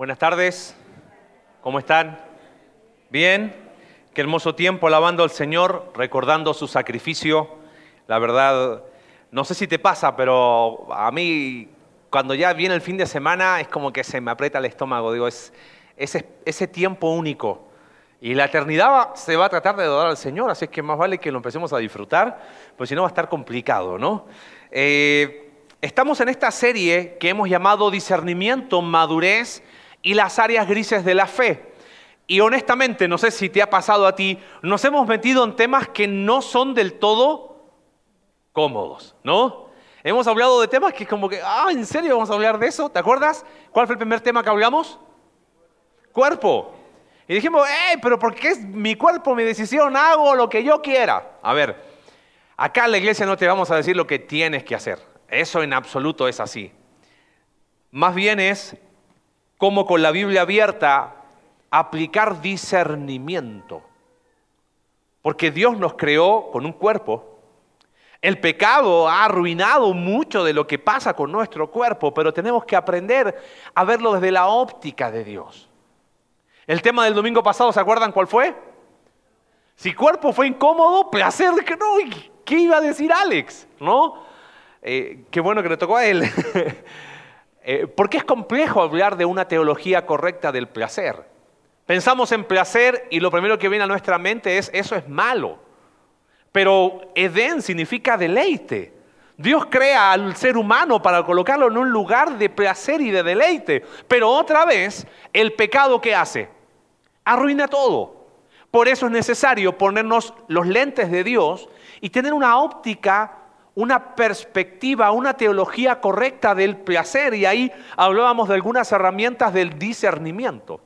Buenas tardes, ¿cómo están? ¿Bien? Qué hermoso tiempo alabando al Señor, recordando su sacrificio. La verdad, no sé si te pasa, pero a mí cuando ya viene el fin de semana es como que se me aprieta el estómago. Digo, es ese, tiempo único. Y la eternidad se va a tratar de adorar al Señor, así es que más vale que lo empecemos a disfrutar, pues si no va a estar complicado, ¿no? Eh, estamos en esta serie que hemos llamado discernimiento, madurez y las áreas grises de la fe. Y honestamente, no sé si te ha pasado a ti, nos hemos metido en temas que no son del todo cómodos, ¿no? Hemos hablado de temas que como que, ah, ¿en serio vamos a hablar de eso? ¿Te acuerdas? ¿Cuál fue el primer tema que hablamos? Cuerpo. Y dijimos, ¡eh! pero porque es mi cuerpo, mi decisión, hago lo que yo quiera. A ver, acá en la iglesia no te vamos a decir lo que tienes que hacer. Eso en absoluto es así. Más bien es como con la Biblia abierta aplicar discernimiento. Porque Dios nos creó con un cuerpo. El pecado ha arruinado mucho de lo que pasa con nuestro cuerpo, pero tenemos que aprender a verlo desde la óptica de Dios. El tema del domingo pasado, ¿se acuerdan cuál fue? Si cuerpo fue incómodo, placer que no. ¿Qué iba a decir Alex? ¿No? Eh, qué bueno que le tocó a él. eh, porque es complejo hablar de una teología correcta del placer. Pensamos en placer y lo primero que viene a nuestra mente es eso es malo. Pero Edén significa deleite. Dios crea al ser humano para colocarlo en un lugar de placer y de deleite. Pero otra vez, el pecado que hace arruina todo. Por eso es necesario ponernos los lentes de Dios y tener una óptica, una perspectiva, una teología correcta del placer. Y ahí hablábamos de algunas herramientas del discernimiento.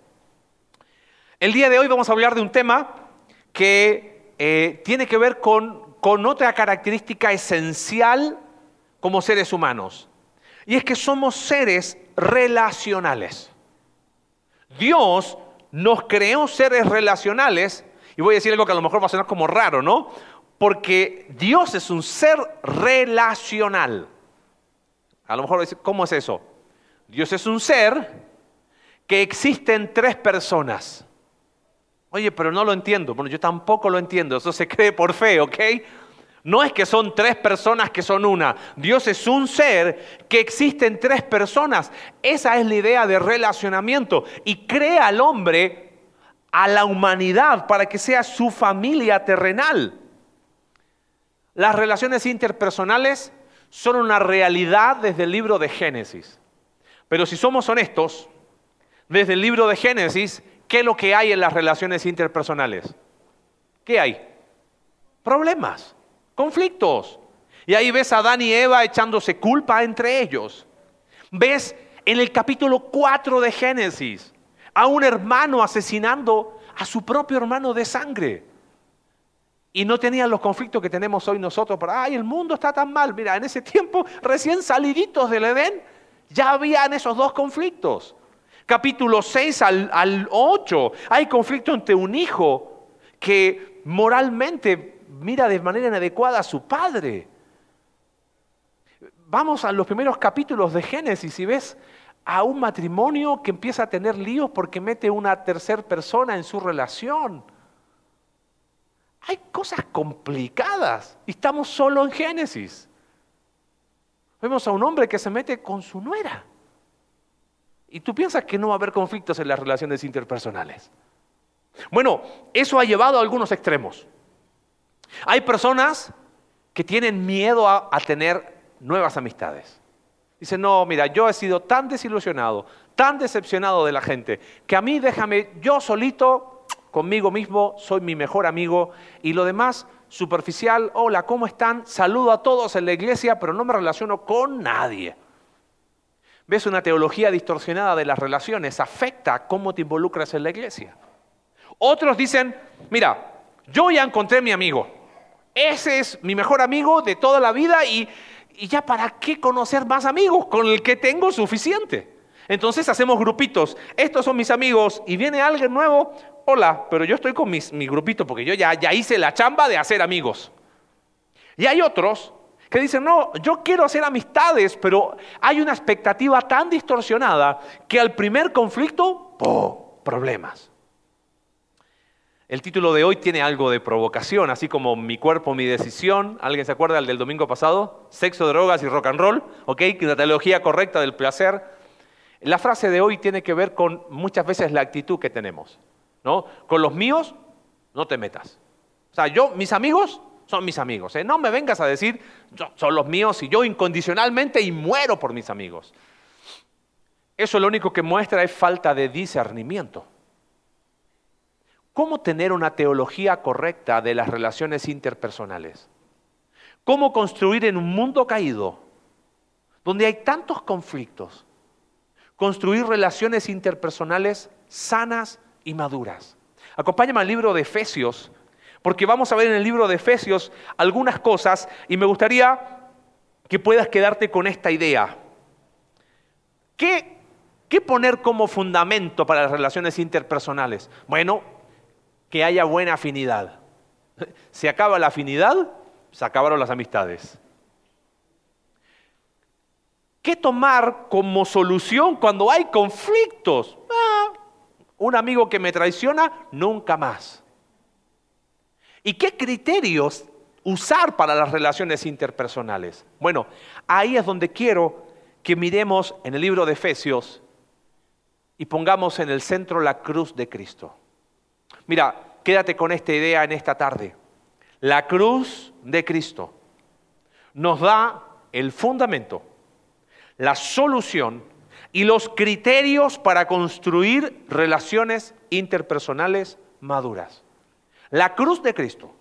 El día de hoy vamos a hablar de un tema que eh, tiene que ver con, con otra característica esencial como seres humanos. Y es que somos seres relacionales. Dios nos creó seres relacionales, y voy a decir algo que a lo mejor va a sonar como raro, ¿no? Porque Dios es un ser relacional. A lo mejor, ¿cómo es eso? Dios es un ser que existe en tres personas. Oye, pero no lo entiendo. Bueno, yo tampoco lo entiendo. Eso se cree por fe, ¿ok? No es que son tres personas que son una. Dios es un ser que existe en tres personas. Esa es la idea de relacionamiento. Y crea al hombre, a la humanidad, para que sea su familia terrenal. Las relaciones interpersonales son una realidad desde el libro de Génesis. Pero si somos honestos, desde el libro de Génesis, ¿qué es lo que hay en las relaciones interpersonales? ¿Qué hay? Problemas conflictos. Y ahí ves a Adán y Eva echándose culpa entre ellos. Ves en el capítulo 4 de Génesis a un hermano asesinando a su propio hermano de sangre. Y no tenían los conflictos que tenemos hoy nosotros. Pero, ay, el mundo está tan mal. Mira, en ese tiempo, recién saliditos del Edén, ya habían esos dos conflictos. Capítulo 6 al, al 8, hay conflicto entre un hijo que moralmente mira de manera inadecuada a su padre. Vamos a los primeros capítulos de Génesis y ves a un matrimonio que empieza a tener líos porque mete una tercera persona en su relación. Hay cosas complicadas y estamos solo en Génesis. Vemos a un hombre que se mete con su nuera. Y tú piensas que no va a haber conflictos en las relaciones interpersonales. Bueno, eso ha llevado a algunos extremos. Hay personas que tienen miedo a, tener nuevas amistades. Dicen, no, mira, yo he sido tan desilusionado, tan decepcionado de la gente, que a mí déjame yo solito, conmigo mismo, soy mi mejor amigo y lo demás superficial, hola, ¿cómo están? Saludo a todos en la iglesia, pero no me relaciono con nadie. ¿Ves? Una teología distorsionada de las relaciones afecta cómo te involucras en la iglesia. Otros dicen, mira, yo ya encontré mi amigo, ese es mi mejor amigo de toda la vida y, ya para qué conocer más amigos, con el que tengo suficiente. Entonces hacemos grupitos, estos son mis amigos y viene alguien nuevo, hola, pero yo estoy con mi grupito porque yo ya, ya hice la chamba de hacer amigos. Y hay otros que dicen, no, yo quiero hacer amistades, pero hay una expectativa tan distorsionada que al primer conflicto, ¡pum!, problemas. El título de hoy tiene algo de provocación, así como mi cuerpo, mi decisión. ¿Alguien se acuerda del del domingo pasado? Sexo, drogas y rock and roll, ¿ok? La teología correcta del placer. La frase de hoy tiene que ver con muchas veces la actitud que tenemos, ¿no? Con los míos, no te metas. O sea, yo, mis amigos son mis amigos. ¿eh? No me vengas a decir, son los míos y yo incondicionalmente y muero por mis amigos. Eso lo único que muestra es falta de discernimiento. ¿Cómo tener una teología correcta de las relaciones interpersonales? ¿Cómo construir en un mundo caído, donde hay tantos conflictos, construir relaciones interpersonales sanas y maduras? Acompáñame al libro de Efesios, porque vamos a ver en el libro de Efesios algunas cosas y me gustaría que puedas quedarte con esta idea. ¿Qué, qué poner como fundamento para las relaciones interpersonales? Bueno, que haya buena afinidad. Se acaba la afinidad, se acabaron las amistades. ¿Qué tomar como solución cuando hay conflictos? Ah, un amigo que me traiciona, nunca más. ¿Y qué criterios usar para las relaciones interpersonales? Bueno, ahí es donde quiero que miremos en el libro de Efesios y pongamos en el centro la cruz de Cristo. Mira, quédate con esta idea en esta tarde. La cruz de Cristo nos da el fundamento, la solución y los criterios para construir relaciones interpersonales maduras. La cruz de Cristo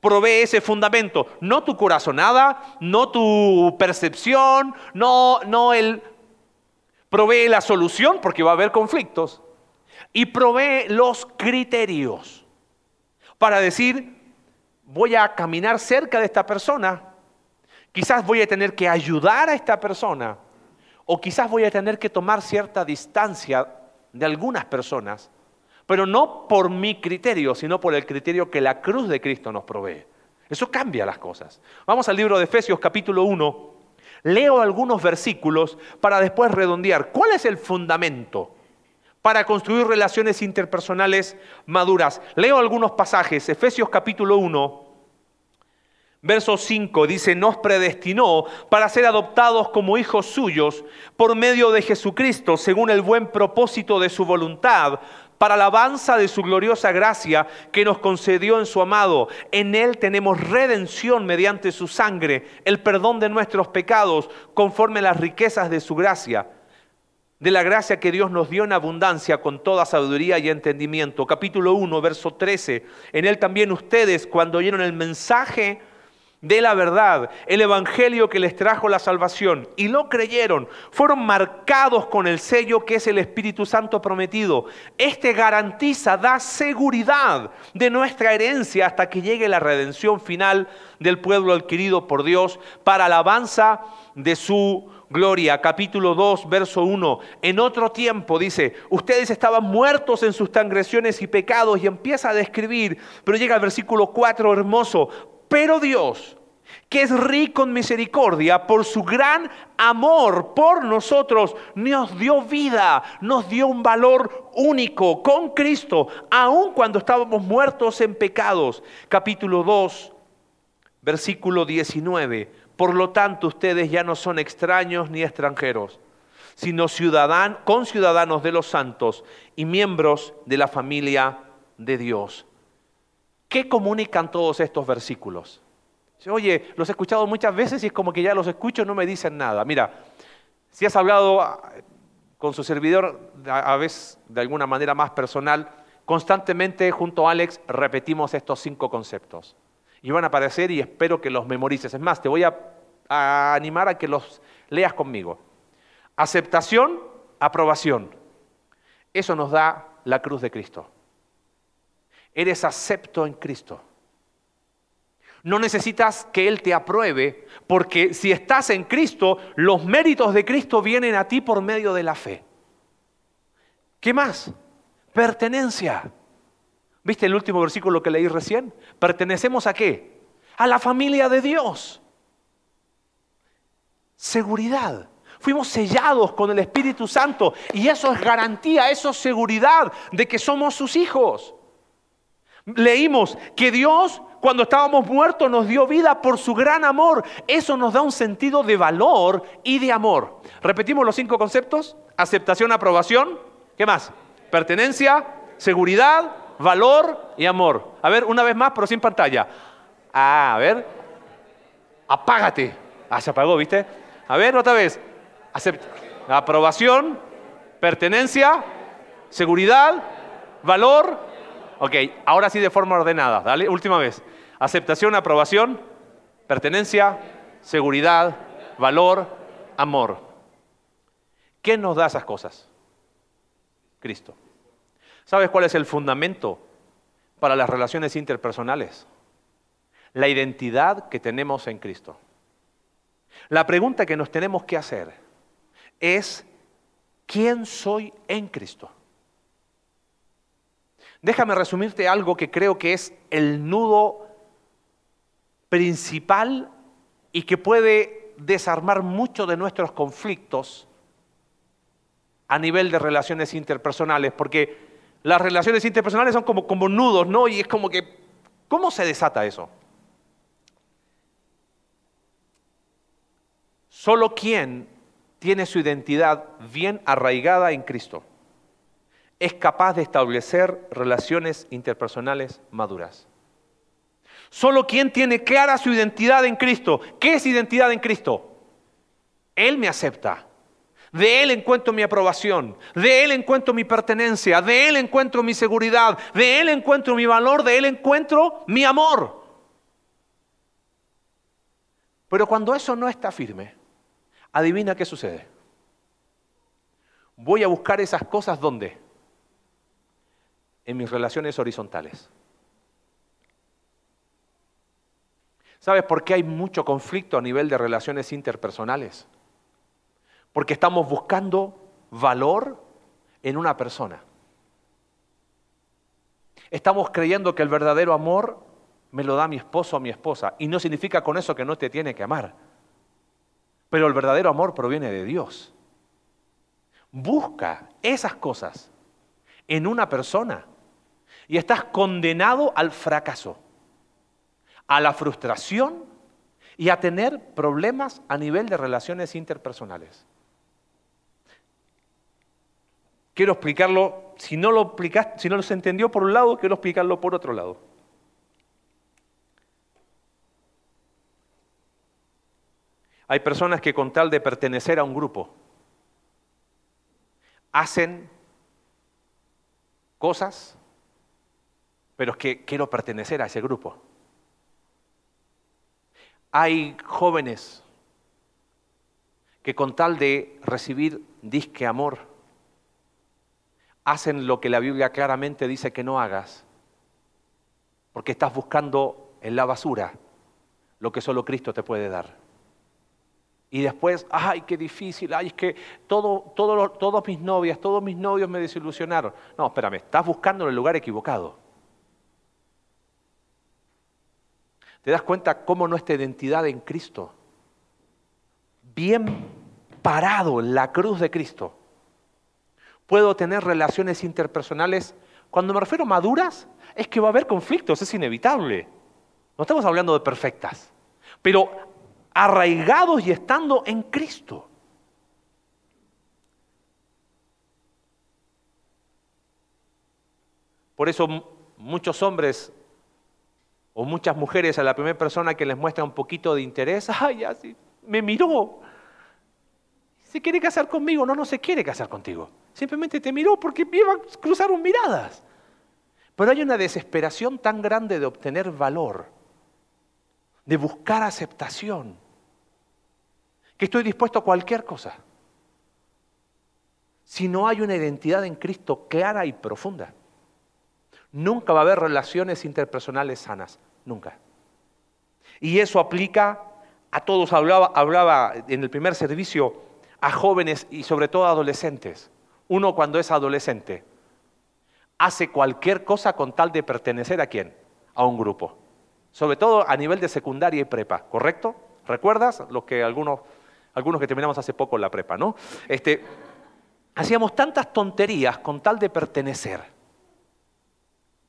provee ese fundamento, no tu corazonada, no tu percepción, no, no el... Provee la solución porque va a haber conflictos, y provee los criterios para decir, voy a caminar cerca de esta persona, quizás voy a tener que ayudar a esta persona, o quizás voy a tener que tomar cierta distancia de algunas personas, pero no por mi criterio, sino por el criterio que la cruz de Cristo nos provee. Eso cambia las cosas. Vamos al libro de Efesios capítulo 1. Leo algunos versículos para después redondear. ¿Cuál es el fundamento? para construir relaciones interpersonales maduras. Leo algunos pasajes. Efesios capítulo 1, verso 5 dice, nos predestinó para ser adoptados como hijos suyos por medio de Jesucristo, según el buen propósito de su voluntad, para alabanza de su gloriosa gracia que nos concedió en su amado. En él tenemos redención mediante su sangre, el perdón de nuestros pecados, conforme a las riquezas de su gracia de la gracia que Dios nos dio en abundancia con toda sabiduría y entendimiento. Capítulo 1, verso 13. En él también ustedes, cuando oyeron el mensaje de la verdad, el evangelio que les trajo la salvación, y lo creyeron, fueron marcados con el sello que es el Espíritu Santo prometido. Este garantiza, da seguridad de nuestra herencia hasta que llegue la redención final del pueblo adquirido por Dios para alabanza de su gloria, capítulo 2, verso 1. En otro tiempo dice, ustedes estaban muertos en sus transgresiones y pecados y empieza a describir, pero llega al versículo 4 hermoso, pero Dios, que es rico en misericordia, por su gran amor por nosotros, nos dio vida, nos dio un valor único con Cristo, aun cuando estábamos muertos en pecados. Capítulo 2, versículo 19 por lo tanto, ustedes ya no son extraños ni extranjeros, sino ciudadanos, conciudadanos de los santos y miembros de la familia de Dios. ¿Qué comunican todos estos versículos? Oye, los he escuchado muchas veces y es como que ya los escucho no me dicen nada. Mira, si has hablado ah, con su servidor, a veces de alguna manera más personal, constantemente junto a Alex repetimos estos cinco conceptos y van a aparecer y espero que los memorices. Es más, te voy a, animar a que los leas conmigo. Aceptación, aprobación. Eso nos da la cruz de Cristo. Eres acepto en Cristo. No necesitas que Él te apruebe, porque si estás en Cristo, los méritos de Cristo vienen a ti por medio de la fe. ¿Qué más? Pertenencia. ¿Viste el último versículo que leí recién? ¿Pertenecemos a qué? A la familia de Dios. seguridad. Fuimos sellados con el Espíritu Santo y eso es garantía, eso es seguridad de que somos sus hijos. Leímos que Dios cuando estábamos muertos nos dio vida por su gran amor. Eso nos da un sentido de valor y de amor. Repetimos los cinco conceptos. Aceptación, aprobación. ¿Qué más? Pertenencia, seguridad, valor y amor. A ver, una vez más, pero sin pantalla. Ah, a ver. Apágate. Ah, se apagó, ¿viste? A ver, otra vez. aprobación, pertenencia, seguridad, valor. Ok, ahora sí de forma ordenada. Dale, última vez. Aceptación, aprobación, pertenencia, seguridad, valor, amor. ¿Qué nos da esas cosas? Cristo. ¿Sabes cuál es el fundamento para las relaciones interpersonales? La identidad que tenemos en Cristo. La pregunta que nos tenemos que hacer es, ¿quién soy en Cristo? Déjame resumirte algo que creo que es el nudo principal y que puede desarmar muchos de nuestros conflictos a nivel de relaciones interpersonales, porque las relaciones interpersonales son como, como nudos, ¿no? Y es como que, ¿cómo se desata eso? Solo quien tiene su identidad bien arraigada en Cristo es capaz de establecer relaciones interpersonales maduras. Solo quien tiene clara su identidad en Cristo. ¿Qué es identidad en Cristo? Él me acepta. De Él encuentro mi aprobación, de Él encuentro mi pertenencia, de Él encuentro mi seguridad, de Él encuentro mi valor, de Él encuentro mi amor. Pero cuando eso no está firme, adivina qué sucede. Voy a buscar esas cosas donde? En mis relaciones horizontales. ¿Sabes por qué hay mucho conflicto a nivel de relaciones interpersonales? Porque estamos buscando valor en una persona. Estamos creyendo que el verdadero amor me lo da mi esposo o mi esposa. Y no significa con eso que no te tiene que amar. Pero el verdadero amor proviene de Dios. Busca esas cosas en una persona y estás condenado al fracaso, a la frustración y a tener problemas a nivel de relaciones interpersonales. Quiero explicarlo, si no lo si no se entendió por un lado, quiero explicarlo por otro lado. Hay personas que con tal de pertenecer a un grupo hacen cosas, pero es que quiero pertenecer a ese grupo. Hay jóvenes que con tal de recibir disque amor, hacen lo que la Biblia claramente dice que no hagas, porque estás buscando en la basura lo que solo Cristo te puede dar. Y después, ay, qué difícil, ay, es que todo, todo, todos mis novias, todos mis novios me desilusionaron. No, espérame, estás buscando en el lugar equivocado. ¿Te das cuenta cómo nuestra identidad en Cristo, bien parado en la cruz de Cristo, puedo tener relaciones interpersonales. Cuando me refiero a maduras, es que va a haber conflictos, es inevitable. No estamos hablando de perfectas, pero arraigados y estando en Cristo. Por eso muchos hombres o muchas mujeres a la primera persona que les muestra un poquito de interés, ay, así, me miró, se quiere casar conmigo, no, no se quiere casar contigo. Simplemente te miró porque cruzaron miradas. Pero hay una desesperación tan grande de obtener valor, de buscar aceptación, que estoy dispuesto a cualquier cosa. Si no hay una identidad en Cristo clara y profunda, nunca va a haber relaciones interpersonales sanas, nunca. Y eso aplica a todos. Hablaba, hablaba en el primer servicio a jóvenes y sobre todo a adolescentes. Uno cuando es adolescente hace cualquier cosa con tal de pertenecer a quién? A un grupo. Sobre todo a nivel de secundaria y prepa, ¿correcto? ¿Recuerdas lo que algunos algunos que terminamos hace poco la prepa, ¿no? Este, hacíamos tantas tonterías con tal de pertenecer.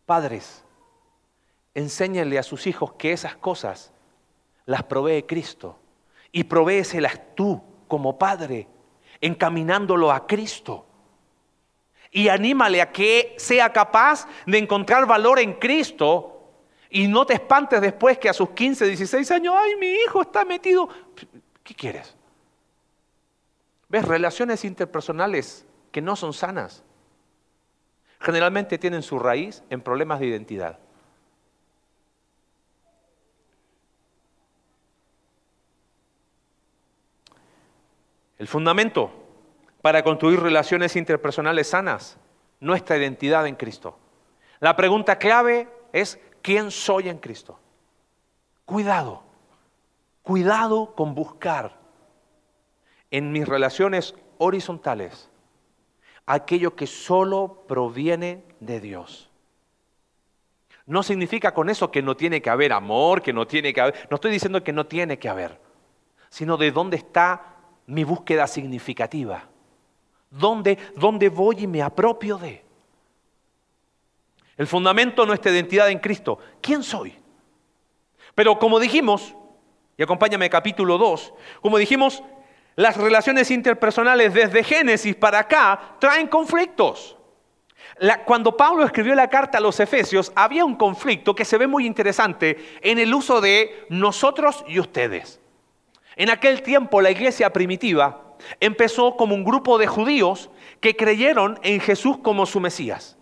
Padres, enséñenle a sus hijos que esas cosas las provee Cristo y provéeselas tú como padre, encaminándolo a Cristo. Y anímale a que sea capaz de encontrar valor en Cristo y no te espantes después que a sus 15, 16 años, ay, mi hijo está metido. ¿Qué quieres? ¿Ves? Relaciones interpersonales que no son sanas. Generalmente tienen su raíz en problemas de identidad. El fundamento para construir relaciones interpersonales sanas, nuestra identidad en Cristo. La pregunta clave es, ¿quién soy en Cristo? Cuidado, cuidado con buscar en mis relaciones horizontales aquello que solo proviene de Dios. No significa con eso que no tiene que haber amor, que no tiene que haber, no estoy diciendo que no tiene que haber, sino de dónde está mi búsqueda significativa. ¿Dónde, ¿Dónde voy y me apropio de? El fundamento de nuestra identidad en Cristo. ¿Quién soy? Pero como dijimos, y acompáñame capítulo 2, como dijimos, las relaciones interpersonales desde Génesis para acá traen conflictos. cuando Pablo escribió la carta a los Efesios, había un conflicto que se ve muy interesante en el uso de nosotros y ustedes. En aquel tiempo la iglesia primitiva empezó como un grupo de judíos que creyeron en Jesús como su Mesías.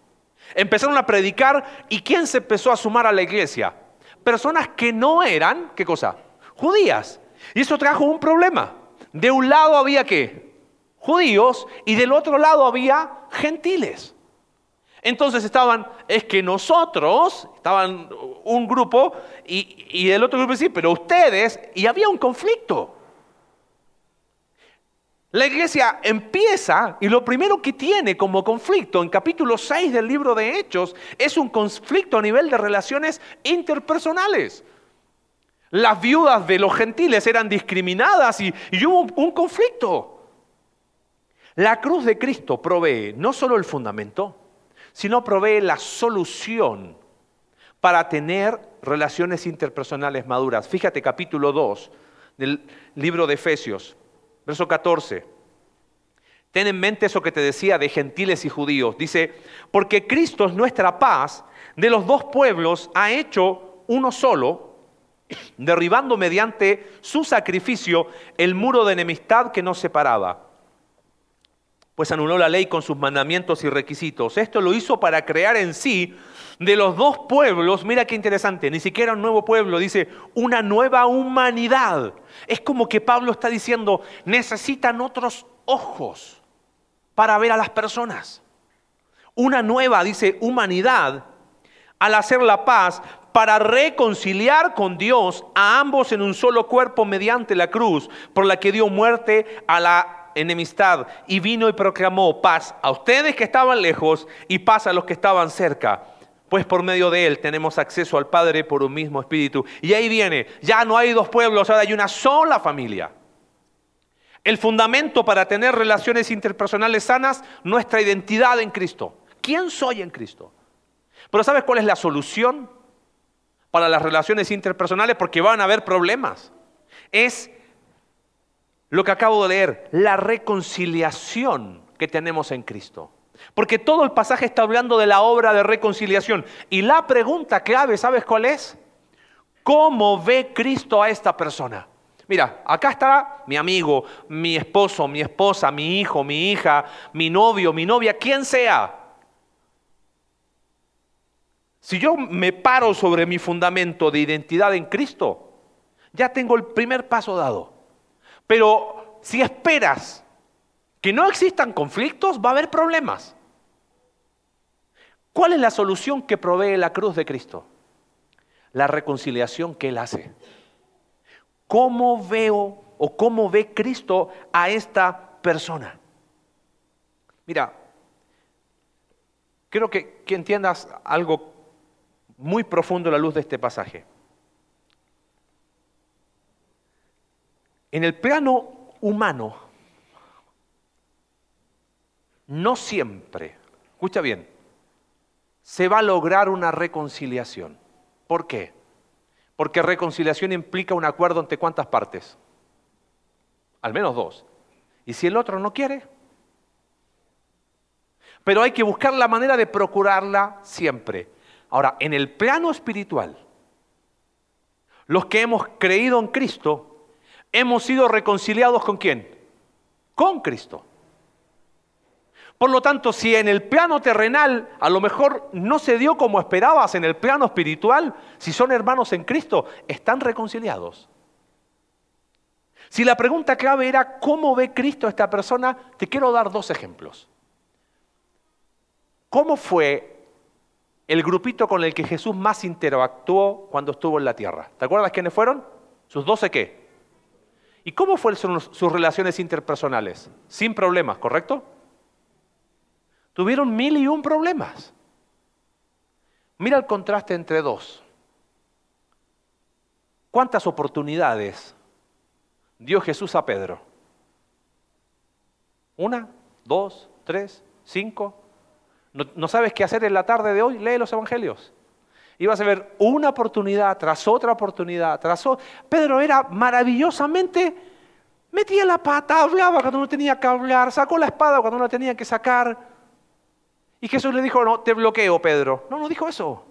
Empezaron a predicar y ¿quién se empezó a sumar a la iglesia? Personas que no eran, ¿qué cosa? Judías. Y eso trajo un problema. De un lado había qué? Judíos y del otro lado había gentiles. Entonces estaban, es que nosotros, estaban un grupo y, y el otro grupo sí, pero ustedes, y había un conflicto. La iglesia empieza y lo primero que tiene como conflicto en capítulo 6 del libro de Hechos es un conflicto a nivel de relaciones interpersonales. Las viudas de los gentiles eran discriminadas y, hubo un conflicto. La cruz de Cristo provee no solo el fundamento, sino provee la solución para tener relaciones interpersonales maduras. Fíjate capítulo 2 del libro de Efesios, verso 14. Ten en mente eso que te decía de gentiles y judíos. Dice, porque Cristo es nuestra paz, de los dos pueblos ha hecho uno solo, derribando mediante su sacrificio el muro de enemistad que nos separaba pues anuló la ley con sus mandamientos y requisitos. Esto lo hizo para crear en sí de los dos pueblos, mira qué interesante, ni siquiera un nuevo pueblo, dice una nueva humanidad. Es como que Pablo está diciendo, necesitan otros ojos para ver a las personas. Una nueva, dice, humanidad al hacer la paz para reconciliar con Dios a ambos en un solo cuerpo mediante la cruz, por la que dio muerte a la enemistad y vino y proclamó paz a ustedes que estaban lejos y paz a los que estaban cerca. Pues por medio de él tenemos acceso al Padre por un mismo espíritu. Y ahí viene, ya no hay dos pueblos, ahora hay una sola familia. El fundamento para tener relaciones interpersonales sanas, nuestra identidad en Cristo. ¿Quién soy en Cristo? Pero ¿sabes cuál es la solución para las relaciones interpersonales? Porque van a haber problemas. Es lo que acabo de leer, la reconciliación que tenemos en Cristo. Porque todo el pasaje está hablando de la obra de reconciliación. Y la pregunta clave, ¿sabes cuál es? ¿Cómo ve Cristo a esta persona? Mira, acá está mi amigo, mi esposo, mi esposa, mi hijo, mi hija, mi novio, mi novia, quien sea. Si yo me paro sobre mi fundamento de identidad en Cristo, ya tengo el primer paso dado. Pero si esperas que no existan conflictos, va a haber problemas. ¿Cuál es la solución que provee la cruz de Cristo? La reconciliación que Él hace. ¿Cómo veo o cómo ve Cristo a esta persona? Mira, que, que entiendas algo muy profundo la luz de este pasaje. En el plano humano, no siempre, escucha bien, se va a lograr una reconciliación. ¿Por qué? Porque reconciliación implica un acuerdo entre cuántas partes? Al menos dos. ¿Y si el otro no quiere? Pero hay que buscar la manera de procurarla siempre. Ahora, en el plano espiritual, los que hemos creído en Cristo, hemos sido reconciliados con quién? Con Cristo. Por lo tanto, si en el plano terrenal a lo mejor no se dio como esperabas en el plano espiritual, si son hermanos en Cristo, están reconciliados. Si la pregunta clave era cómo ve Cristo a esta persona, te quiero dar dos ejemplos. ¿Cómo fue el grupito con el que Jesús más interactuó cuando estuvo en la tierra? ¿Te acuerdas quiénes fueron? ¿Sus doce qué? ¿Y cómo fueron sus relaciones interpersonales? Sin problemas, ¿correcto? Tuvieron mil y un problemas. Mira el contraste entre dos. ¿Cuántas oportunidades dio Jesús a Pedro? ¿Una? ¿Dos? ¿Tres? ¿Cinco? ¿No, sabes qué hacer en la tarde de hoy? Lee los evangelios. Ibas a ver una oportunidad tras otra oportunidad, tras otra. Pedro era maravillosamente, metía la pata, hablaba cuando no tenía que hablar, sacó la espada cuando no tenía que sacar. Y Jesús le dijo, no, te bloqueo, Pedro. No, no dijo eso.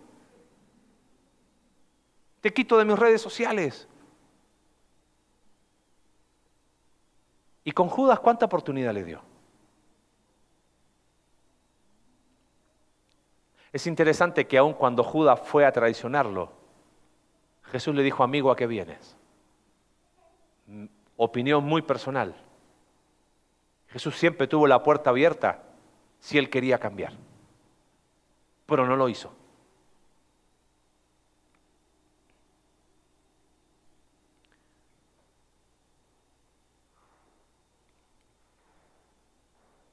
Te quito de mis redes sociales. ¿Y con Judas cuánta oportunidad le dio? Es interesante que aun cuando Judas fue a traicionarlo, Jesús le dijo, amigo, ¿a qué vienes? Opinión muy personal. Jesús siempre tuvo la puerta abierta si él quería cambiar. Pero no lo hizo.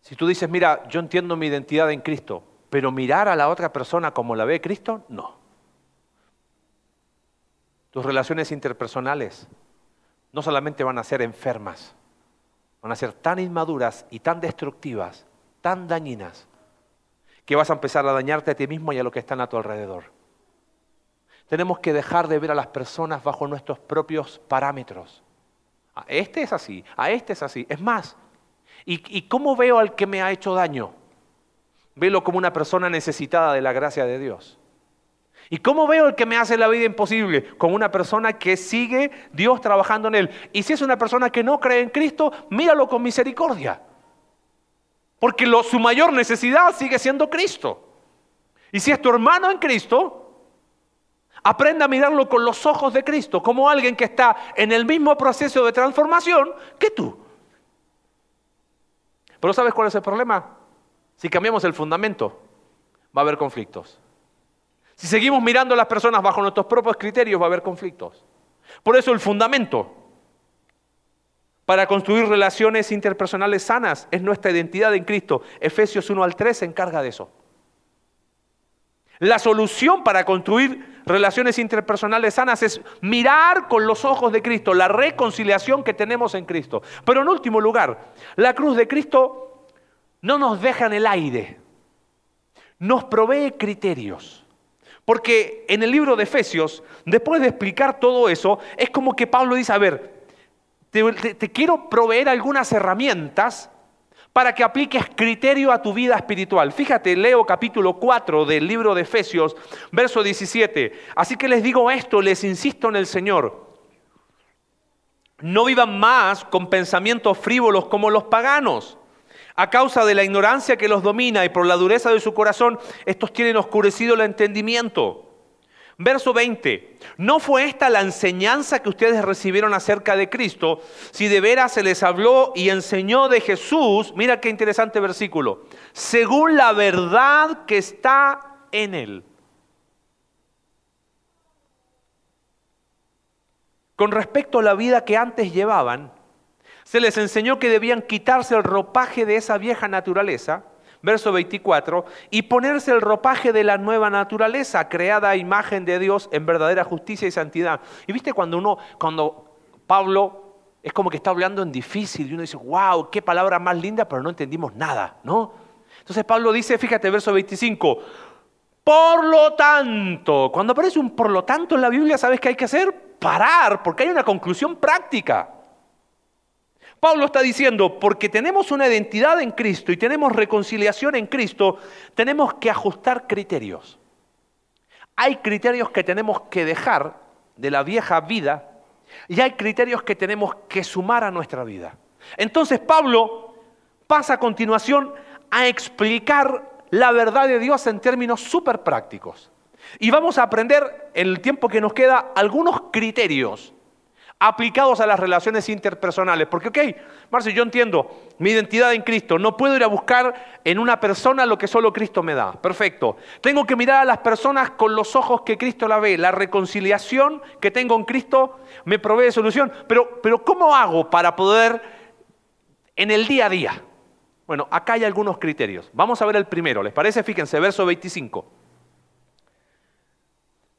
Si tú dices, mira, yo entiendo mi identidad en Cristo, pero mirar a la otra persona como la ve Cristo, no. Tus relaciones interpersonales no solamente van a ser enfermas, van a ser tan inmaduras y tan destructivas tan dañinas que vas a empezar a dañarte a ti mismo y a lo que están a tu alrededor. Tenemos que dejar de ver a las personas bajo nuestros propios parámetros. A este es así, a este es así. Es más, ¿y, ¿y cómo veo al que me ha hecho daño? Velo como una persona necesitada de la gracia de Dios. ¿Y cómo veo al que me hace la vida imposible? Como una persona que sigue Dios trabajando en él. Y si es una persona que no cree en Cristo, míralo con misericordia. Porque su mayor necesidad sigue siendo Cristo. Y si es tu hermano en Cristo, aprenda a mirarlo con los ojos de Cristo, como alguien que está en el mismo proceso de transformación que tú. Pero ¿sabes cuál es el problema? Si cambiamos el fundamento, va a haber conflictos. Si seguimos mirando a las personas bajo nuestros propios criterios, va a haber conflictos. Por eso el fundamento para construir relaciones interpersonales sanas. Es nuestra identidad en Cristo. Efesios 1 al 3 se encarga de eso. La solución para construir relaciones interpersonales sanas es mirar con los ojos de Cristo, la reconciliación que tenemos en Cristo. Pero en último lugar, la cruz de Cristo no nos deja en el aire, nos provee criterios. Porque en el libro de Efesios, después de explicar todo eso, es como que Pablo dice, a ver, te, quiero proveer algunas herramientas para que apliques criterio a tu vida espiritual. Fíjate, leo capítulo 4 del libro de Efesios, verso 17. Así que les digo esto, les insisto en el Señor. No vivan más con pensamientos frívolos como los paganos. A causa de la ignorancia que los domina y por la dureza de su corazón, estos tienen oscurecido el entendimiento Verso 20. ¿No fue esta la enseñanza que ustedes recibieron acerca de Cristo? Si de veras se les habló y enseñó de Jesús, mira qué interesante versículo, según la verdad que está en él. Con respecto a la vida que antes llevaban, se les enseñó que debían quitarse el ropaje de esa vieja naturaleza verso 24, y ponerse el ropaje de la nueva naturaleza, creada a imagen de Dios en verdadera justicia y santidad. Y viste cuando uno, cuando Pablo es como que está hablando en difícil y uno dice, wow, qué palabra más linda, pero no entendimos nada, ¿no? Entonces Pablo dice, fíjate, verso 25, por lo tanto, cuando aparece un por lo tanto en la Biblia, ¿sabes qué hay que hacer? Parar, porque hay una conclusión práctica. Pablo está diciendo, porque tenemos una identidad en Cristo y tenemos reconciliación en Cristo, tenemos que ajustar criterios. Hay criterios que tenemos que dejar de la vieja vida y hay criterios que tenemos que sumar a nuestra vida. Entonces Pablo pasa a continuación a explicar la verdad de Dios en términos súper prácticos. Y vamos a aprender en el tiempo que nos queda algunos criterios aplicados a las relaciones interpersonales. Porque, ok, Marcio, yo entiendo mi identidad en Cristo. No puedo ir a buscar en una persona lo que solo Cristo me da. Perfecto. Tengo que mirar a las personas con los ojos que Cristo la ve. La reconciliación que tengo en Cristo me provee solución. Pero, pero ¿cómo hago para poder en el día a día? Bueno, acá hay algunos criterios. Vamos a ver el primero. ¿Les parece? Fíjense, verso 25.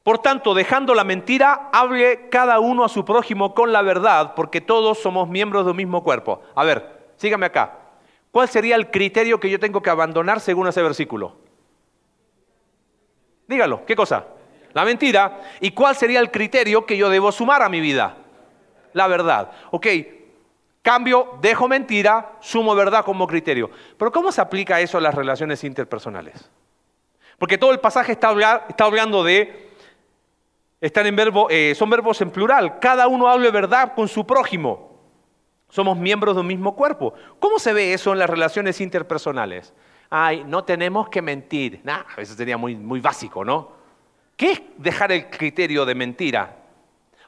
Por tanto, dejando la mentira, hable cada uno a su prójimo con la verdad, porque todos somos miembros de un mismo cuerpo. A ver, sígame acá. ¿Cuál sería el criterio que yo tengo que abandonar según ese versículo? Dígalo, ¿qué cosa? La mentira. ¿Y cuál sería el criterio que yo debo sumar a mi vida? La verdad. Ok, cambio, dejo mentira, sumo verdad como criterio. Pero ¿cómo se aplica eso a las relaciones interpersonales? Porque todo el pasaje está, está hablando de están en verbo, eh, son verbos en plural. Cada uno hable verdad con su prójimo. Somos miembros de un mismo cuerpo. ¿Cómo se ve eso en las relaciones interpersonales? Ay, no tenemos que mentir. Nah, eso sería muy, muy básico, ¿no? ¿Qué es dejar el criterio de mentira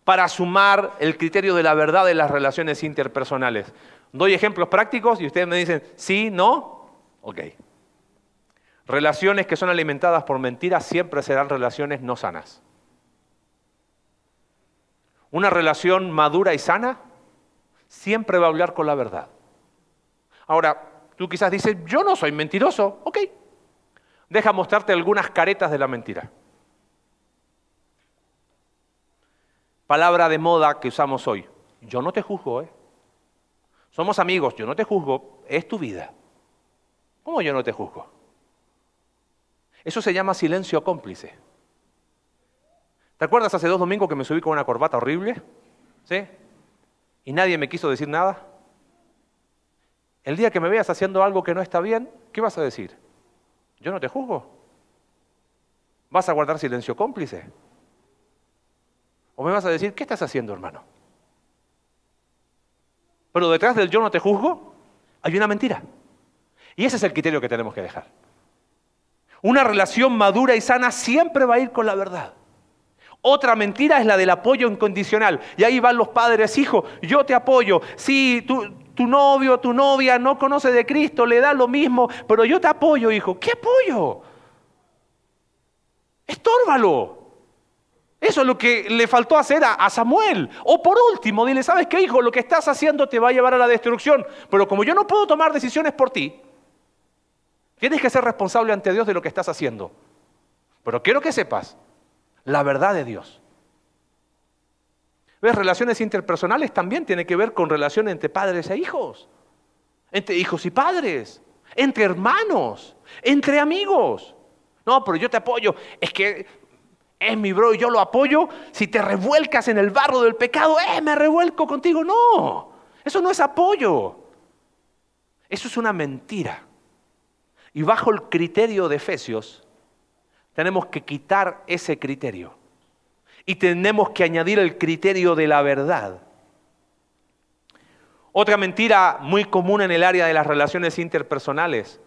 para sumar el criterio de la verdad en las relaciones interpersonales? Doy ejemplos prácticos y ustedes me dicen, sí, no, ok. Relaciones que son alimentadas por mentiras siempre serán relaciones no sanas. Una relación madura y sana siempre va a hablar con la verdad. Ahora, tú quizás dices, yo no soy mentiroso. Ok, deja mostrarte algunas caretas de la mentira. Palabra de moda que usamos hoy. Yo no te juzgo, ¿eh? Somos amigos, yo no te juzgo, es tu vida. ¿Cómo yo no te juzgo? Eso se llama silencio cómplice. ¿Te acuerdas hace dos domingos que me subí con una corbata horrible? ¿Sí? Y nadie me quiso decir nada. El día que me veas haciendo algo que no está bien, ¿qué vas a decir? Yo no te juzgo. ¿Vas a guardar silencio cómplice? ¿O me vas a decir, ¿qué estás haciendo, hermano? Pero detrás del yo no te juzgo hay una mentira. Y ese es el criterio que tenemos que dejar. Una relación madura y sana siempre va a ir con la verdad. Otra mentira es la del apoyo incondicional. Y ahí van los padres, hijo, yo te apoyo. Si tu, novio, tu novia no conoce de Cristo, le da lo mismo, pero yo te apoyo, hijo. ¿Qué apoyo? Estórbalo. Eso es lo que le faltó hacer a, Samuel. O por último, dile, ¿sabes qué, hijo? Lo que estás haciendo te va a llevar a la destrucción. Pero como yo no puedo tomar decisiones por ti, tienes que ser responsable ante Dios de lo que estás haciendo. Pero quiero que sepas la verdad de Dios. ¿Ves? Relaciones interpersonales también tiene que ver con relaciones entre padres e hijos, entre hijos y padres, entre hermanos, entre amigos. No, pero yo te apoyo. Es que es mi bro y yo lo apoyo. Si te revuelcas en el barro del pecado, eh, me revuelco contigo. No, eso no es apoyo. Eso es una mentira. Y bajo el criterio de Efesios, tenemos que quitar ese criterio y tenemos que añadir el criterio de la verdad. Otra mentira muy común en el área de las relaciones interpersonales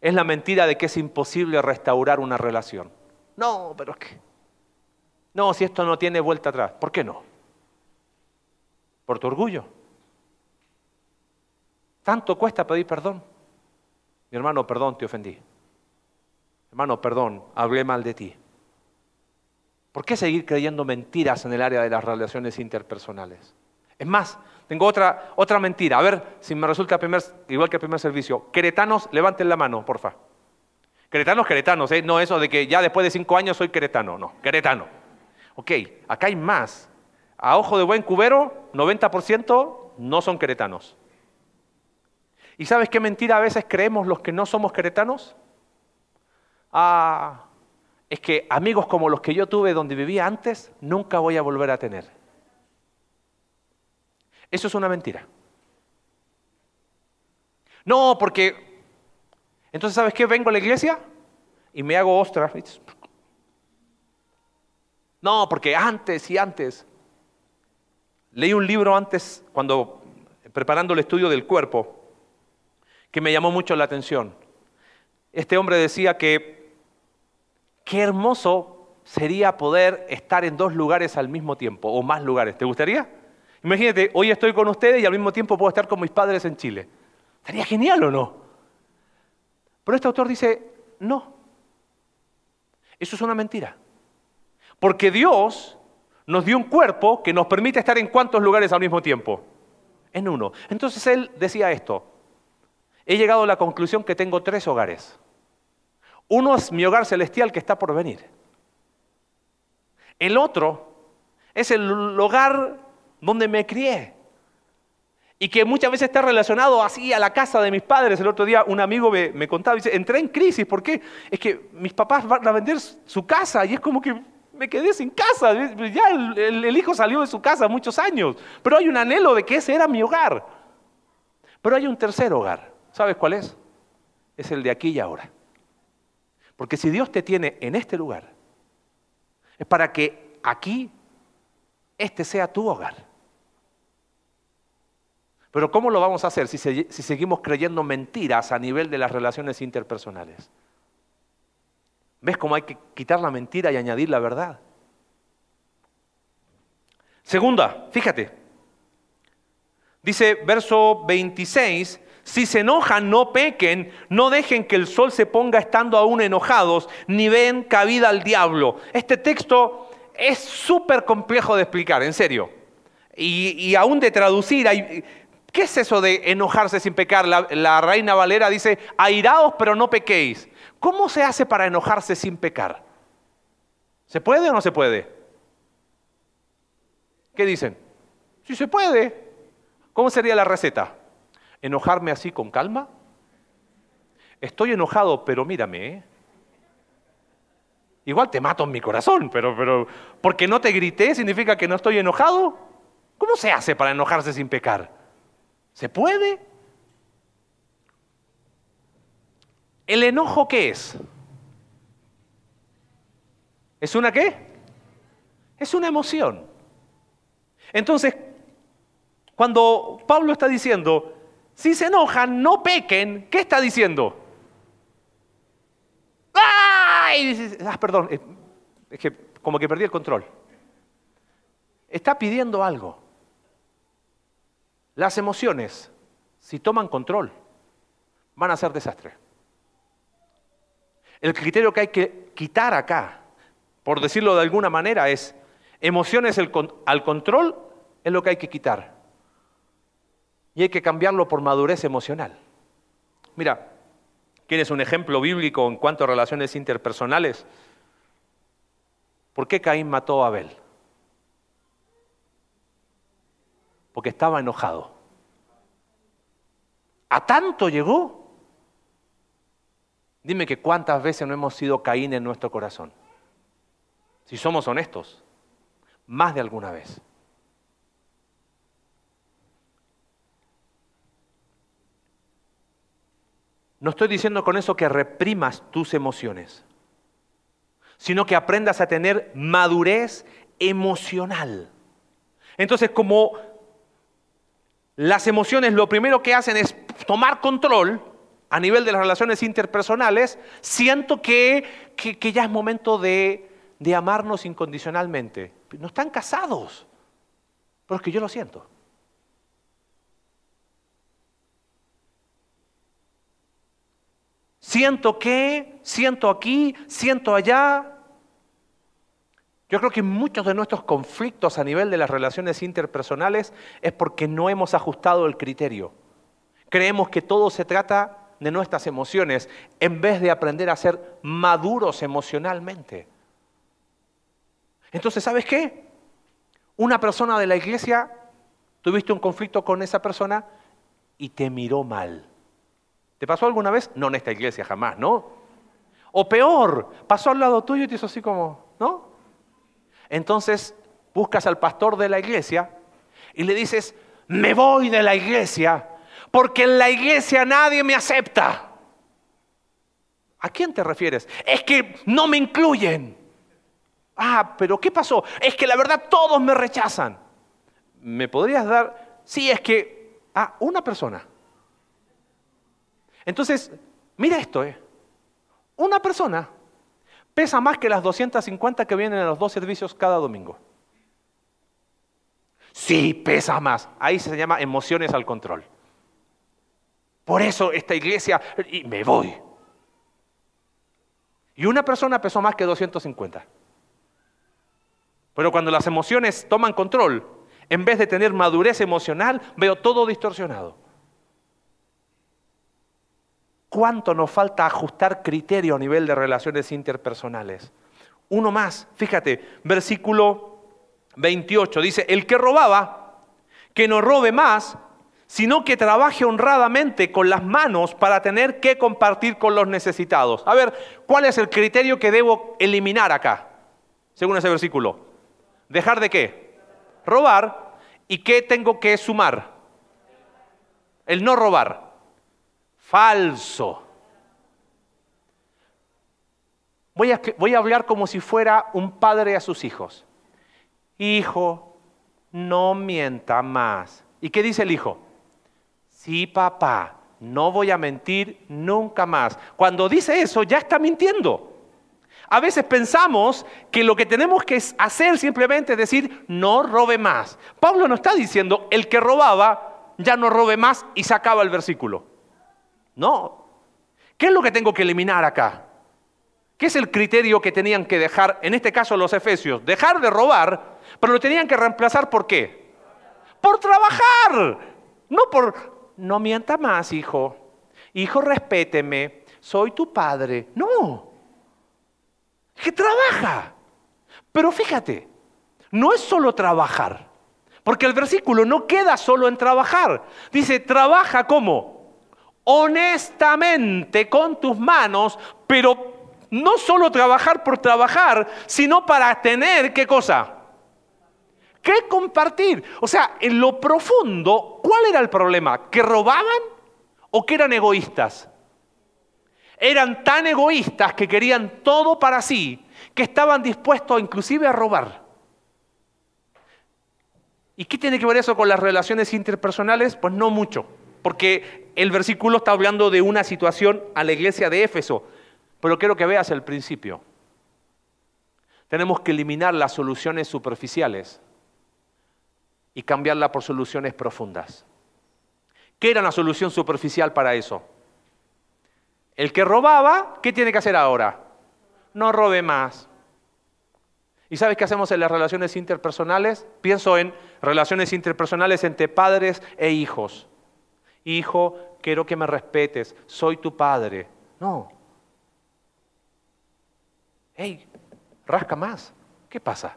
es la mentira de que es imposible restaurar una relación. No, pero es que... No, si esto no tiene vuelta atrás. ¿Por qué no? Por tu orgullo. ¿Tanto cuesta pedir perdón? Mi hermano, perdón, te ofendí. Hermano, perdón, hablé mal de ti. ¿Por qué seguir creyendo mentiras en el área de las relaciones interpersonales? Es más, tengo otra, otra mentira. A ver si me resulta igual que el primer servicio. Queretanos, levanten la mano, porfa. Queretanos, queretanos, ¿eh? no eso de que ya después de cinco años soy queretano, no, queretano. Ok, acá hay más. A ojo de buen cubero, 90% no son queretanos. ¿Y sabes qué mentira a veces creemos los que no somos queretanos? Ah, es que amigos como los que yo tuve donde vivía antes, nunca voy a volver a tener. Eso es una mentira. No, porque... Entonces, ¿sabes qué? Vengo a la iglesia y me hago ostras. No, porque antes y antes. Leí un libro antes, cuando preparando el estudio del cuerpo, que me llamó mucho la atención. Este hombre decía que qué hermoso sería poder estar en dos lugares al mismo tiempo, o más lugares. ¿Te gustaría? Imagínate, hoy estoy con ustedes y al mismo tiempo puedo estar con mis padres en Chile. ¿Sería genial o no? Pero este autor dice, no. Eso es una mentira. Porque Dios nos dio un cuerpo que nos permite estar en cuántos lugares al mismo tiempo. En uno. Entonces él decía esto. He llegado a la conclusión que tengo tres hogares. Uno es mi hogar celestial que está por venir. El otro es el hogar donde me crié. Y que muchas veces está relacionado así a la casa de mis padres. El otro día un amigo me, contaba, dice, entré en crisis, ¿por qué? Es que mis papás van a vender su casa y es como que me quedé sin casa. Ya el, hijo salió de su casa muchos años. Pero hay un anhelo de que ese era mi hogar. Pero hay un tercer hogar. ¿Sabes cuál es? Es el de aquí y ahora. Porque si Dios te tiene en este lugar, es para que aquí este sea tu hogar. Pero ¿cómo lo vamos a hacer si, si seguimos creyendo mentiras a nivel de las relaciones interpersonales? ¿Ves cómo hay que quitar la mentira y añadir la verdad? Segunda, fíjate. Dice verso 26, si se enojan, no pequen, no dejen que el sol se ponga estando aún enojados, ni ven cabida al diablo. Este texto es súper complejo de explicar, en serio. Y, aún de traducir, ¿qué es eso de enojarse sin pecar? La, la reina Valera dice, airaos pero no pequéis. ¿Cómo se hace para enojarse sin pecar? ¿Se puede o no se puede? ¿Qué dicen? Si se puede. ¿Cómo sería la receta? ¿Enojarme así con calma? Estoy enojado, pero mírame. ¿eh? Igual te mato en mi corazón, pero, pero porque no te grité significa que no estoy enojado. ¿Cómo se hace para enojarse sin pecar? ¿Se puede? ¿El enojo qué es? ¿Es una qué? Es una emoción. Entonces, cuando Pablo está diciendo, si se enojan, no pequen, ¿qué está diciendo? ¡Ay! Ah, perdón, eh, es que como que perdí el control. Está pidiendo algo. Las emociones, si toman control, van a ser desastre. El criterio que hay que quitar acá, por decirlo de alguna manera, es emociones al control es lo que hay que quitar. Y hay que cambiarlo por madurez emocional. Mira, ¿quieres un ejemplo bíblico en cuanto a relaciones interpersonales? ¿Por qué Caín mató a Abel? Porque estaba enojado. ¿A tanto llegó? Dime que cuántas veces no hemos sido Caín en nuestro corazón. Si somos honestos, más de alguna vez. No estoy diciendo con eso que reprimas tus emociones, sino que aprendas a tener madurez emocional. Entonces, como las emociones lo primero que hacen es tomar control, a nivel de las relaciones interpersonales, siento que, ya es momento de, de amarnos incondicionalmente. No están casados, pero es que yo lo siento. Siento que, siento aquí, siento allá. Yo creo que muchos de nuestros conflictos a nivel de las relaciones interpersonales es porque no hemos ajustado el criterio. Creemos que todo se trata de nuestras emociones en vez de aprender a ser maduros emocionalmente. Entonces, ¿sabes qué? Una persona de la iglesia Tuviste un conflicto con esa persona y te miró mal. ¿Te pasó alguna vez? No en esta iglesia, jamás, ¿no? O peor, pasó al lado tuyo y te hizo así como, ¿no? Entonces buscas al pastor de la iglesia y le dices, me voy de la iglesia porque en la iglesia nadie me acepta. ¿A quién te refieres? Es que no me incluyen. Ah, pero ¿qué pasó? Es que la verdad todos me rechazan. ¿Me podrías dar? Sí, es que... Ah, una persona. Entonces, mira esto, ¿eh? Una persona pesa más que las 250 que vienen a los dos servicios cada domingo. Sí, pesa más. Ahí se llama emociones al control. Por eso esta iglesia, y me voy. Y una persona pesó más que 250. Pero cuando las emociones toman control, en vez de tener madurez emocional, veo todo distorsionado. ¿Cuánto nos falta ajustar criterio a nivel de relaciones interpersonales? Uno más, fíjate, versículo 28 dice, el que robaba, que no robe más, sino que trabaje honradamente con las manos para tener que compartir con los necesitados. A ver, ¿cuál es el criterio que debo eliminar acá, según ese versículo? ¿Dejar de qué? Robar. ¿Y qué tengo que sumar? El no robar. Falso. Voy a, hablar como si fuera un padre a sus hijos. Hijo, no mienta más. ¿Y qué dice el hijo? Sí, papá, no voy a mentir nunca más. Cuando dice eso, ya está mintiendo. A veces pensamos que lo que tenemos que hacer simplemente es decir, no robe más. Pablo no está diciendo, el que robaba, ya no robe más y se acaba el versículo. No. ¿Qué es lo que tengo que eliminar acá? ¿Qué es el criterio que tenían que dejar, en este caso los efesios? Dejar de robar, pero lo tenían que reemplazar por qué? Por trabajar, no por, no mienta más, hijo. Hijo, respéteme, soy tu padre. No, que trabaja. Pero fíjate, no es solo trabajar, porque el versículo no queda solo en trabajar. Dice, trabaja como honestamente con tus manos, pero no solo trabajar por trabajar, sino para tener, ¿qué cosa? ¿Qué compartir? O sea, en lo profundo, ¿cuál era el problema? ¿Que robaban o que eran egoístas? Eran tan egoístas que querían todo para sí, que estaban dispuestos inclusive a robar. ¿Y qué tiene que ver eso con las relaciones interpersonales? Pues no mucho porque el versículo está hablando de una situación a la iglesia de Éfeso, pero quiero que veas el principio. Tenemos que eliminar las soluciones superficiales y cambiarlas por soluciones profundas. ¿Qué era la solución superficial para eso? El que robaba, ¿qué tiene que hacer ahora? No robe más. ¿Y sabes qué hacemos en las relaciones interpersonales? Pienso en relaciones interpersonales entre padres e hijos hijo, quiero que me respetes, soy tu padre. No. Hey, rasca más. ¿Qué pasa?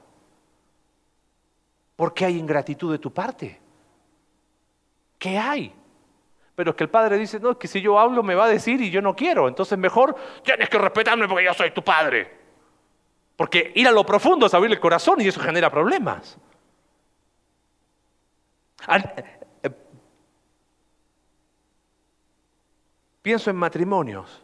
¿Por qué hay ingratitud de tu parte? ¿Qué hay? Pero es que el padre dice, no, es que si yo hablo me va a decir y yo no quiero. Entonces mejor tienes que respetarme porque yo soy tu padre. Porque ir a lo profundo es abrir el corazón y eso genera problemas. Pienso en matrimonios.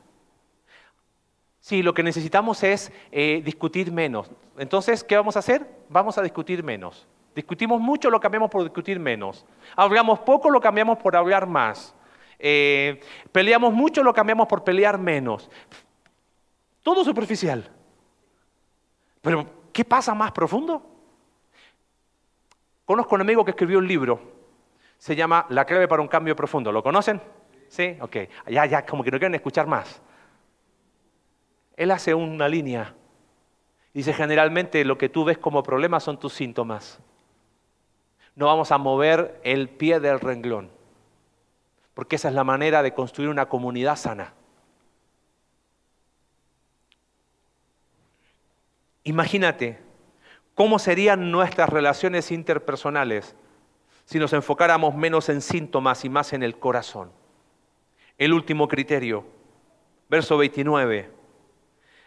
Sí, lo que necesitamos es eh, discutir menos. Entonces, ¿qué vamos a hacer? Vamos a discutir menos. Discutimos mucho, lo cambiamos por discutir menos. Hablamos poco, lo cambiamos por hablar más. Eh, peleamos mucho, lo cambiamos por pelear menos. Todo superficial. Pero, ¿qué pasa más profundo? Conozco a un amigo que escribió un libro. Se llama La clave para un cambio profundo. ¿Lo conocen? ¿Sí? Ok. Ya, ya, como que no quieren escuchar más. Él hace una línea. Dice, generalmente lo que tú ves como problema son tus síntomas. No vamos a mover el pie del renglón. Porque esa es la manera de construir una comunidad sana. Imagínate cómo serían nuestras relaciones interpersonales si nos enfocáramos menos en síntomas y más en el corazón. El último criterio, verso 29.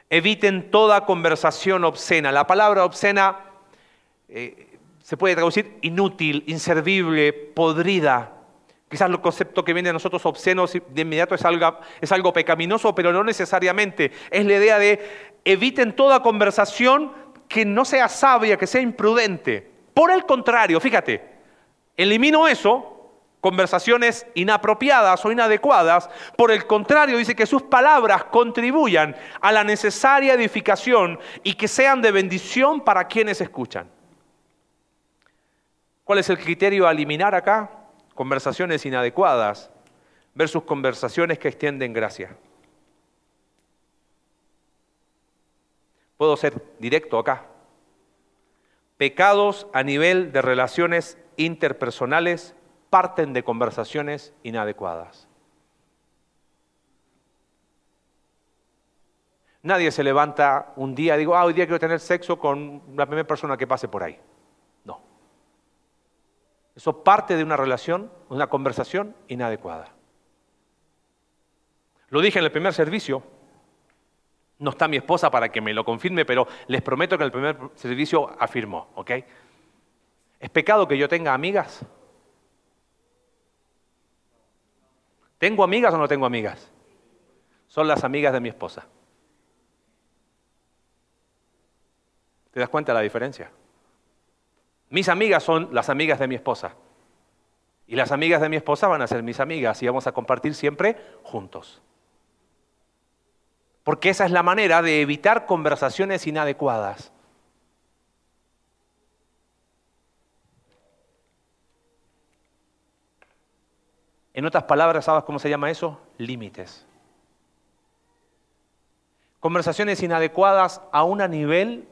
Eviten toda conversación obscena. La palabra obscena eh, se puede traducir inútil, inservible, podrida. Quizás el concepto que viene de nosotros obscenos de inmediato es algo, es algo pecaminoso, pero no necesariamente. Es la idea de eviten toda conversación que no sea sabia, que sea imprudente. Por el contrario, fíjate, elimino eso, conversaciones inapropiadas o inadecuadas. Por el contrario, dice que sus palabras contribuyan a la necesaria edificación y que sean de bendición para quienes escuchan. ¿Cuál es el criterio a eliminar acá? Conversaciones inadecuadas versus conversaciones que extienden gracia. Puedo ser directo acá. Pecados a nivel de relaciones interpersonales parten de conversaciones inadecuadas. Nadie se levanta un día y digo, ah, hoy día quiero tener sexo con la primera persona que pase por ahí. No. Eso parte de una relación, una conversación inadecuada. Lo dije en el primer servicio, no está mi esposa para que me lo confirme, pero les prometo que en el primer servicio afirmó, ¿ok? ¿Es pecado que yo tenga amigas? ¿Tengo amigas o no tengo amigas? Son las amigas de mi esposa. ¿Te das cuenta de la diferencia? Mis amigas son las amigas de mi esposa. Y las amigas de mi esposa van a ser mis amigas y vamos a compartir siempre juntos. Porque esa es la manera de evitar conversaciones inadecuadas. En otras palabras, ¿sabes cómo se llama eso? Límites. Conversaciones inadecuadas a un nivel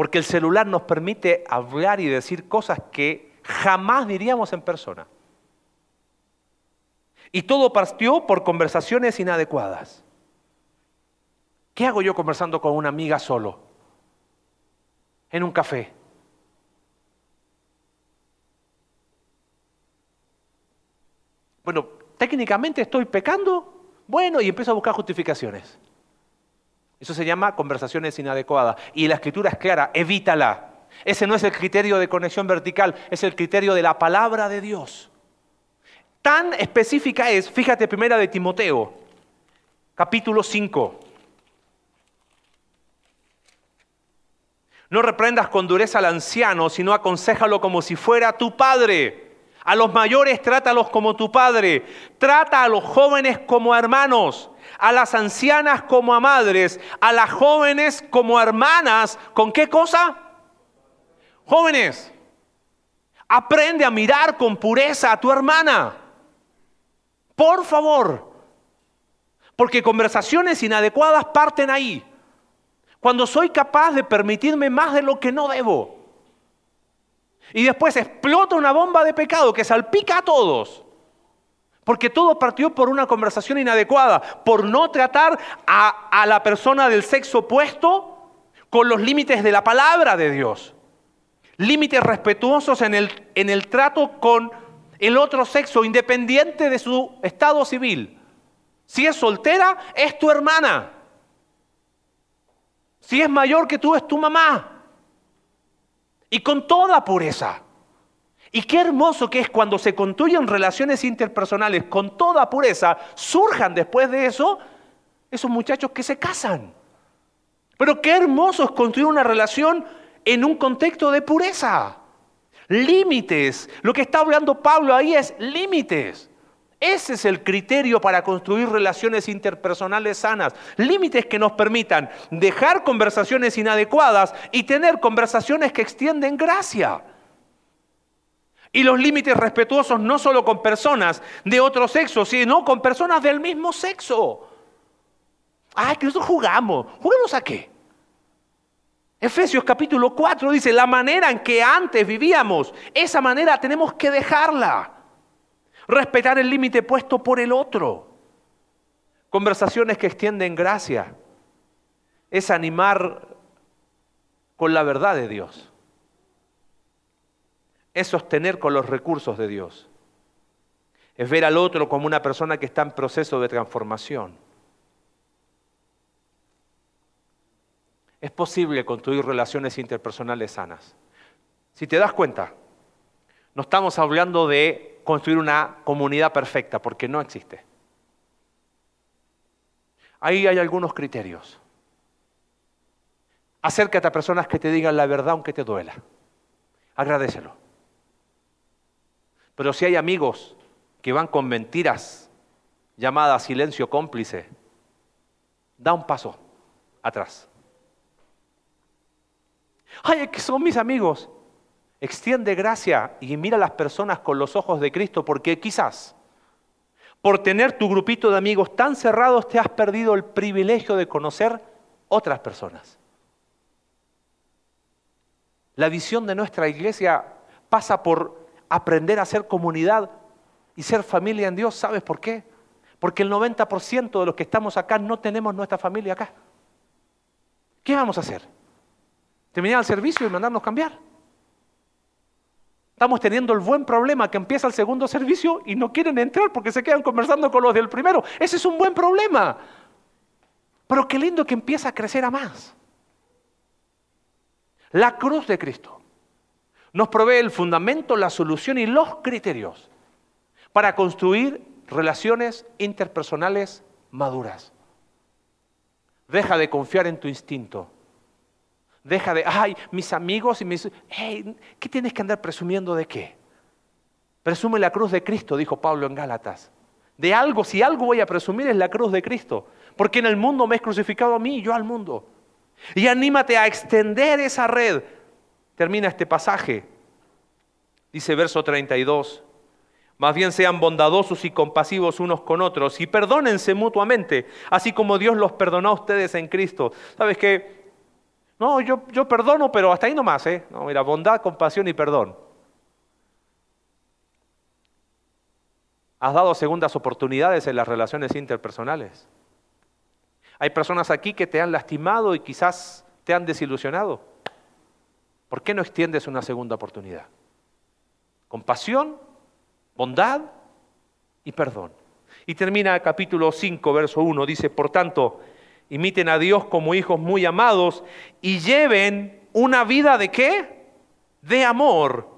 porque el celular nos permite hablar y decir cosas que jamás diríamos en persona. Y todo partió por conversaciones inadecuadas. ¿Qué hago yo conversando con una amiga solo? En un café. Bueno, técnicamente estoy pecando, bueno, y empiezo a buscar justificaciones. Eso se llama conversaciones inadecuadas. Y la escritura es clara, evítala. Ese no es el criterio de conexión vertical, es el criterio de la palabra de Dios. Tan específica es, fíjate, primera de Timoteo, capítulo 5. No reprendas con dureza al anciano, sino aconsejalo como si fuera tu padre. A los mayores trátalos como tu padre. Trata a los jóvenes como hermanos, a las ancianas como a madres, a las jóvenes como hermanas. ¿Con qué cosa? Jóvenes, aprende a mirar con pureza a tu hermana. Por favor. Porque conversaciones inadecuadas parten ahí. Cuando soy capaz de permitirme más de lo que no debo. Y después explota una bomba de pecado que salpica a todos. Porque todo partió por una conversación inadecuada, por no tratar a, la persona del sexo opuesto con los límites de la palabra de Dios. Límites respetuosos en el, en el trato con el otro sexo, independiente de su estado civil. Si es soltera, es tu hermana. Si es mayor que tú, es tu mamá. Y con toda pureza. Y qué hermoso que es cuando se construyen relaciones interpersonales con toda pureza, surjan después de eso esos muchachos que se casan. Pero qué hermoso es construir una relación en un contexto de pureza. Límites. Lo que está hablando Pablo ahí es límites. Ese es el criterio para construir relaciones interpersonales sanas. Límites que nos permitan dejar conversaciones inadecuadas y tener conversaciones que extienden gracia. Y los límites respetuosos no solo con personas de otro sexo, sino con personas del mismo sexo. Ay, que nosotros jugamos. ¿Jugamos a qué? Efesios capítulo 4 dice, la manera en que antes vivíamos, esa manera tenemos que dejarla. Respetar el límite puesto por el otro. Conversaciones que extienden gracia. Es animar con la verdad de Dios. es sostener con los recursos de Dios. Es ver al otro como una persona que está en proceso de transformación. Es posible construir relaciones interpersonales sanas. Si te das cuenta, no estamos hablando de construir una comunidad perfecta, porque no existe. Ahí hay algunos criterios. Acércate a personas que te digan la verdad aunque te duela. Agradecelo. Pero si hay amigos que van con mentiras llamadas silencio cómplice, da un paso atrás. Ay, es que son mis amigos. Extiende gracia y mira a las personas con los ojos de Cristo porque quizás por tener tu grupito de amigos tan cerrados te has perdido el privilegio de conocer otras personas. La visión de nuestra iglesia pasa por aprender a ser comunidad y ser familia en Dios. ¿Sabes por qué? Porque el 90% de los que estamos acá no tenemos nuestra familia acá. ¿Qué vamos a hacer? ¿Terminar el servicio y mandarnos cambiar? Estamos teniendo el buen problema que empieza el segundo servicio y no quieren entrar porque se quedan conversando con los del primero. Ese es un buen problema. Pero qué lindo que empieza a crecer a más. La cruz de Cristo nos provee el fundamento, la solución y los criterios para construir relaciones interpersonales maduras. Deja de confiar en tu instinto. Deja de, ay, mis amigos y mis... Hey, ¿Qué tienes que andar presumiendo de qué? Presume la cruz de Cristo, dijo Pablo en Gálatas. De algo, si algo voy a presumir es la cruz de Cristo. Porque en el mundo me he crucificado a mí y yo al mundo. Y anímate a extender esa red. Termina este pasaje. Dice verso 32. Más bien sean bondadosos y compasivos unos con otros y perdónense mutuamente, así como Dios los perdonó a ustedes en Cristo. ¿Sabes qué? No, yo, yo perdono, pero hasta ahí nomás, ¿eh? No, mira, bondad, compasión y perdón. Has dado segundas oportunidades en las relaciones interpersonales. Hay personas aquí que te han lastimado y quizás te han desilusionado. ¿Por qué no extiendes una segunda oportunidad? Compasión, bondad y perdón. Y termina capítulo 5, verso 1, dice, por tanto, imiten a Dios como hijos muy amados y lleven una vida de qué? De amor,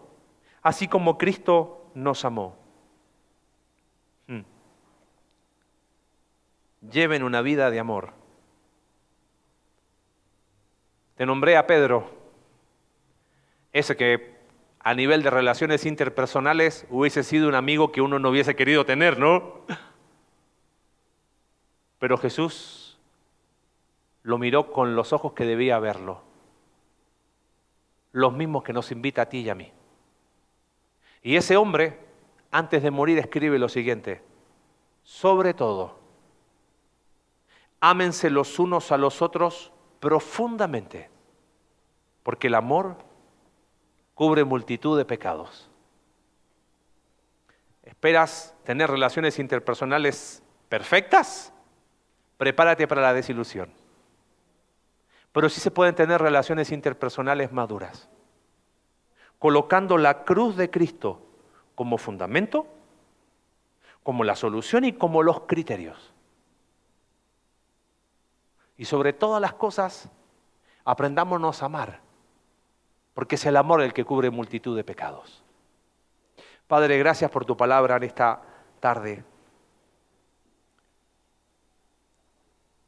así como Cristo nos amó. lleven una vida de amor. Te nombré a Pedro, ese que a nivel de relaciones interpersonales hubiese sido un amigo que uno no hubiese querido tener, ¿no? Pero Jesús lo miró con los ojos que debía verlo, los mismos que nos invita a ti y a mí. Y ese hombre, antes de morir, escribe lo siguiente, sobre todo, ámense los unos a los otros profundamente, porque el amor cubre multitud de pecados. ¿Esperas tener relaciones interpersonales perfectas? Prepárate para la desilusión. Pero sí se pueden tener relaciones interpersonales maduras, colocando la cruz de Cristo como fundamento, como la solución y como los criterios. Y sobre todas las cosas, aprendámonos a amar, porque es el amor el que cubre multitud de pecados. Padre, gracias por tu palabra en esta tarde.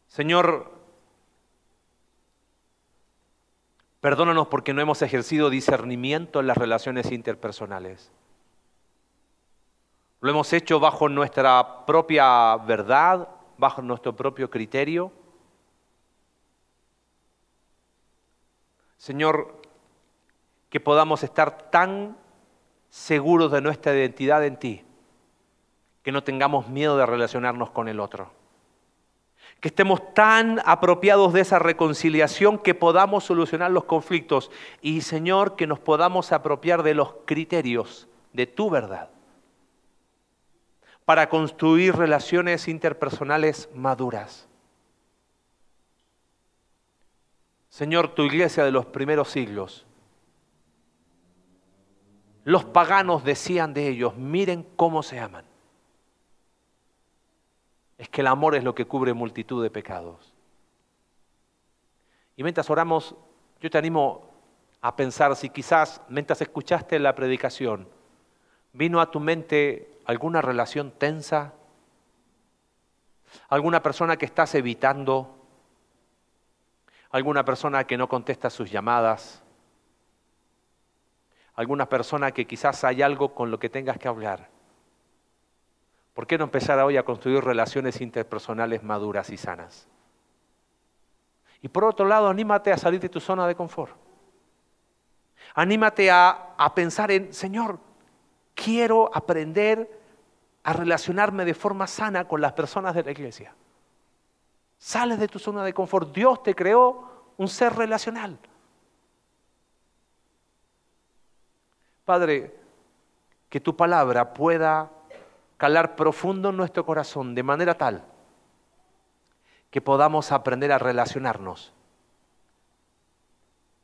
Señor, perdónanos porque no hemos ejercido discernimiento en las relaciones interpersonales. Lo hemos hecho bajo nuestra propia verdad, bajo nuestro propio criterio Señor, que podamos estar tan seguros de nuestra identidad en ti, que no tengamos miedo de relacionarnos con el otro. Que estemos tan apropiados de esa reconciliación que podamos solucionar los conflictos y, Señor, que nos podamos apropiar de los criterios de tu verdad para construir relaciones interpersonales maduras. Señor, tu iglesia de los primeros siglos los paganos decían de ellos, miren cómo se aman. Es que el amor es lo que cubre multitud de pecados. Y mientras oramos, yo te animo a pensar si quizás mientras escuchaste la predicación, vino a tu mente alguna relación tensa, alguna persona que estás evitando, alguna persona que no contesta sus llamadas, alguna persona que quizás hay algo con lo que tengas que hablar. ¿Por qué no empezar hoy a construir relaciones interpersonales maduras y sanas? Y por otro lado, anímate a salir de tu zona de confort. Anímate a, a pensar en, Señor, quiero aprender a relacionarme de forma sana con las personas de la iglesia. Sales de tu zona de confort. Dios te creó un ser relacional. Padre, que tu palabra pueda calar profundo en nuestro corazón de manera tal que podamos aprender a relacionarnos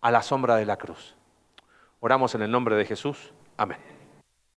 a la sombra de la cruz. Oramos en el nombre de Jesús. Amén.